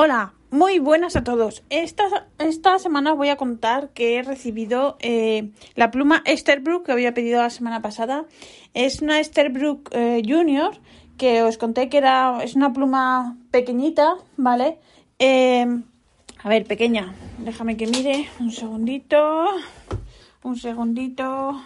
Hola, muy buenas a todos. Esta, esta semana os voy a contar que he recibido eh, la pluma Esterbrook que había pedido la semana pasada. Es una Esterbrook eh, Junior que os conté que era es una pluma pequeñita, ¿vale? Eh, a ver, pequeña. Déjame que mire un segundito. Un segundito.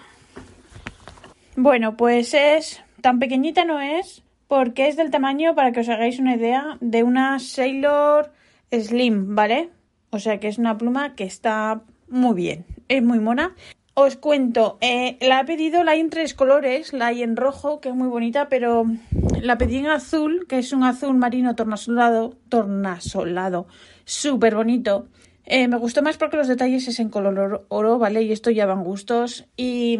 Bueno, pues es tan pequeñita no es porque es del tamaño, para que os hagáis una idea, de una Sailor Slim, ¿vale? O sea que es una pluma que está muy bien, es muy mona. Os cuento, eh, la he pedido, la hay en tres colores, la hay en rojo, que es muy bonita, pero la pedí en azul, que es un azul marino tornasolado, tornasolado, súper bonito. Eh, me gustó más porque los detalles es en color oro, ¿vale? Y esto ya van gustos. Y,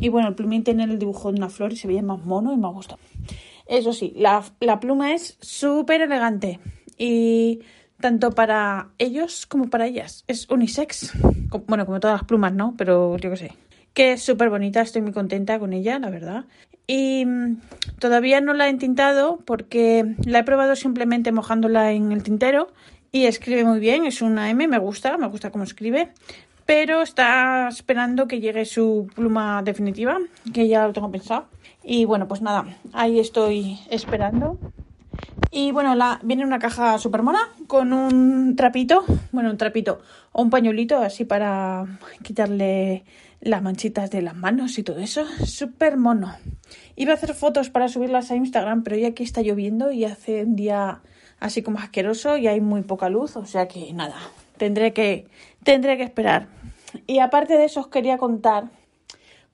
y bueno, el plumín tiene el dibujo de una flor y se veía más mono y me ha gustado. Eso sí, la, la pluma es súper elegante y tanto para ellos como para ellas. Es unisex. Bueno, como todas las plumas, ¿no? Pero yo qué sé. Que es súper bonita, estoy muy contenta con ella, la verdad. Y mm, todavía no la he entintado porque la he probado simplemente mojándola en el tintero y escribe muy bien, es una M, me gusta, me gusta cómo escribe, pero está esperando que llegue su pluma definitiva, que ya lo tengo pensado. Y bueno, pues nada, ahí estoy esperando. Y bueno, viene una caja súper mona con un trapito, bueno, un trapito o un pañuelito así para quitarle las manchitas de las manos y todo eso. Súper mono. Iba a hacer fotos para subirlas a Instagram, pero ya aquí está lloviendo y hace un día así como asqueroso y hay muy poca luz, o sea que nada, tendré que, tendré que esperar. Y aparte de eso os quería contar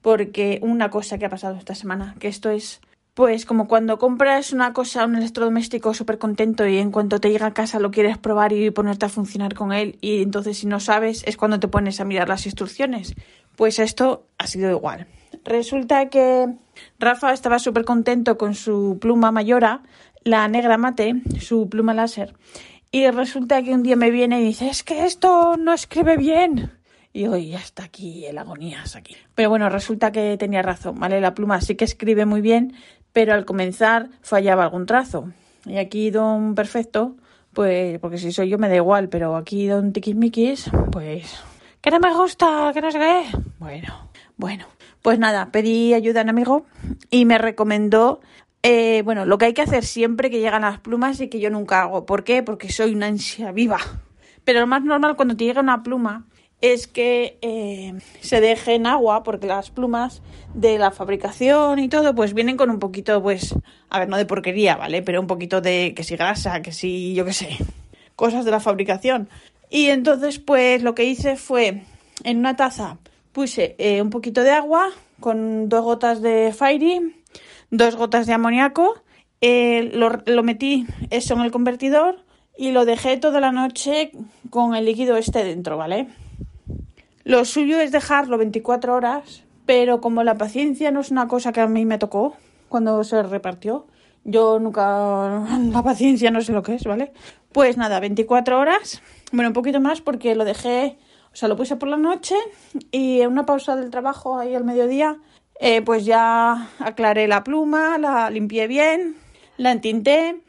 porque una cosa que ha pasado esta semana, que esto es pues como cuando compras una cosa, un electrodoméstico súper contento y en cuanto te llega a casa lo quieres probar y ponerte a funcionar con él y entonces si no sabes es cuando te pones a mirar las instrucciones. Pues esto ha sido igual. Resulta que Rafa estaba súper contento con su pluma mayora, la negra mate, su pluma láser, y resulta que un día me viene y dice, es que esto no escribe bien. Y hoy ya está aquí el agonías aquí. Pero bueno, resulta que tenía razón, ¿vale? La pluma sí que escribe muy bien, pero al comenzar fallaba algún trazo. Y aquí don perfecto, pues, porque si soy yo me da igual, pero aquí don tiquismiquis, pues, que no me gusta, que no sé qué. Bueno, bueno, pues nada, pedí ayuda a un amigo y me recomendó, eh, bueno, lo que hay que hacer siempre que llegan las plumas y que yo nunca hago. ¿Por qué? Porque soy una ansia viva. Pero lo más normal cuando te llega una pluma es que eh, se deje en agua porque las plumas de la fabricación y todo pues vienen con un poquito pues a ver no de porquería vale pero un poquito de que si grasa que si yo qué sé cosas de la fabricación y entonces pues lo que hice fue en una taza puse eh, un poquito de agua con dos gotas de Fairy dos gotas de amoníaco eh, lo, lo metí eso en el convertidor y lo dejé toda la noche con el líquido este dentro vale lo suyo es dejarlo 24 horas, pero como la paciencia no es una cosa que a mí me tocó cuando se repartió, yo nunca la paciencia no sé lo que es, ¿vale? Pues nada, 24 horas, bueno, un poquito más porque lo dejé, o sea, lo puse por la noche y en una pausa del trabajo ahí al mediodía, eh, pues ya aclaré la pluma, la limpié bien, la entinté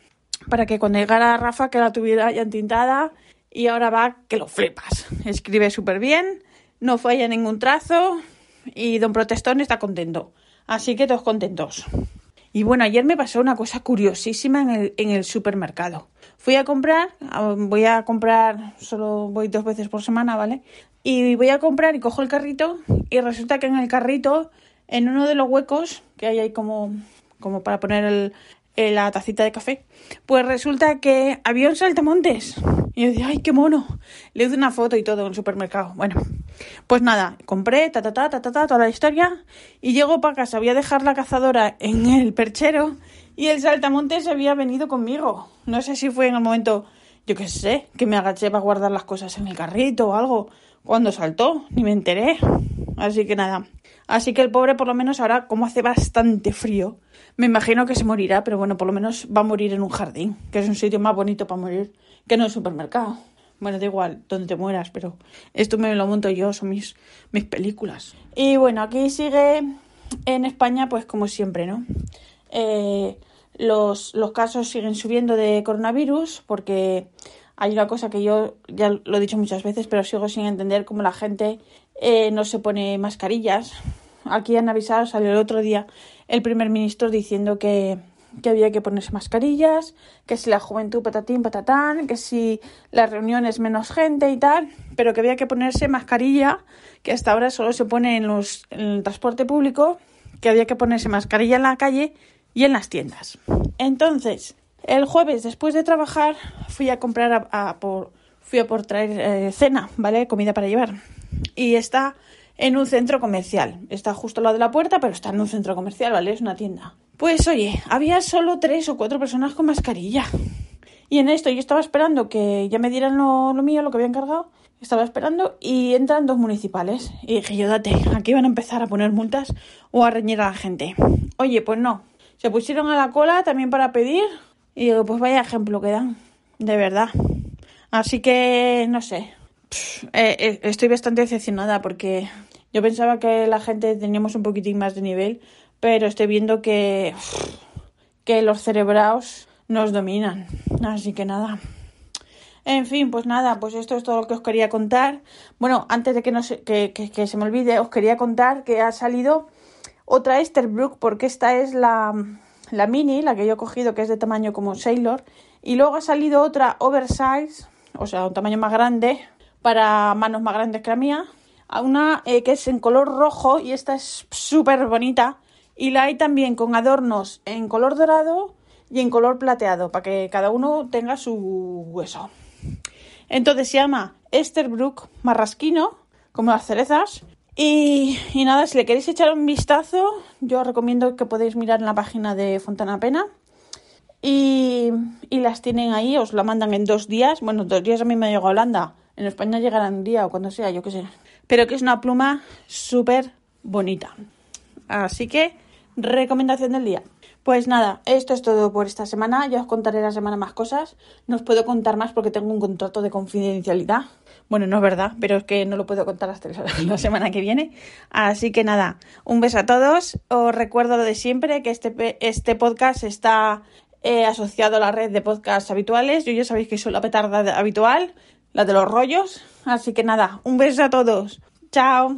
para que cuando llegara Rafa que la tuviera ya entintada y ahora va que lo flipas. Escribe súper bien no falla ningún trazo y don Protestón está contento. Así que todos contentos. Y bueno, ayer me pasó una cosa curiosísima en el, en el supermercado. Fui a comprar, voy a comprar, solo voy dos veces por semana, ¿vale? Y voy a comprar y cojo el carrito y resulta que en el carrito, en uno de los huecos que hay ahí como, como para poner el, la tacita de café, pues resulta que había un saltamontes. Y yo decía, ay, qué mono. Le hice una foto y todo en el supermercado. Bueno, pues nada, compré, ta, ta, ta, ta, ta, toda la historia. Y llego para casa, voy a dejar la cazadora en el perchero. Y el saltamontes había venido conmigo. No sé si fue en el momento, yo qué sé, que me agaché para guardar las cosas en el carrito o algo cuando saltó, ni me enteré. Así que nada. Así que el pobre por lo menos ahora, como hace bastante frío, me imagino que se morirá, pero bueno, por lo menos va a morir en un jardín, que es un sitio más bonito para morir que en un supermercado. Bueno, da igual donde te mueras, pero esto me lo monto yo, son mis, mis películas. Y bueno, aquí sigue en España, pues como siempre, ¿no? Eh, los, los casos siguen subiendo de coronavirus porque hay una cosa que yo ya lo he dicho muchas veces, pero sigo sin entender cómo la gente eh, no se pone mascarillas. Aquí han avisado, salió el otro día el primer ministro diciendo que, que había que ponerse mascarillas, que si la juventud patatín patatán, que si las reuniones menos gente y tal, pero que había que ponerse mascarilla, que hasta ahora solo se pone en, los, en el transporte público, que había que ponerse mascarilla en la calle y en las tiendas. Entonces, el jueves, después de trabajar, fui a comprar a, por fui a por traer eh, cena, ¿vale? Comida para llevar. Y está en un centro comercial. Está justo al lado de la puerta, pero está en un centro comercial, ¿vale? Es una tienda. Pues oye, había solo tres o cuatro personas con mascarilla. Y en esto yo estaba esperando que ya me dieran lo, mío, lo que había encargado. Estaba esperando y entran dos municipales. Y dije, yo date, aquí van a empezar a poner multas o a reñir a la gente. Oye, pues no. Se pusieron a la cola también para pedir y digo, pues vaya ejemplo que dan, de verdad. Así que, no sé, eh, eh, estoy bastante decepcionada porque yo pensaba que la gente teníamos un poquitín más de nivel, pero estoy viendo que, que los cerebraos nos dominan. Así que nada. En fin, pues nada, pues esto es todo lo que os quería contar. Bueno, antes de que, no se, que, que se me olvide, os quería contar que ha salido otra Esterbrook porque esta es la, la mini, la que yo he cogido, que es de tamaño como Sailor, y luego ha salido otra oversize, o sea, un tamaño más grande, para manos más grandes que la mía, una eh, que es en color rojo y esta es súper bonita, y la hay también con adornos en color dorado y en color plateado, para que cada uno tenga su hueso. Entonces se llama Esterbrook Marrasquino, como las cerezas, y, nada, si le queréis echar un vistazo, yo os recomiendo que podéis mirar en la página de Fontana Pena. Y, y, las tienen ahí, os la mandan en dos días. Bueno, dos días a mí me llegado a Holanda. En España llegará un día o cuando sea, yo qué sé. Pero que es una pluma súper bonita. Así que, recomendación del día. Pues nada, esto es todo por esta semana. Ya os contaré la semana más cosas. No os puedo contar más porque tengo un contrato de confidencialidad. Bueno, no es verdad, pero es que no lo puedo contar hasta la semana que viene. Así que nada, un beso a todos. Os recuerdo lo de siempre, que este, este podcast está eh, asociado a la red de podcasts habituales. Yo ya sabéis que soy la petarda habitual, la de los rollos. Así que nada, un beso a todos. Chao.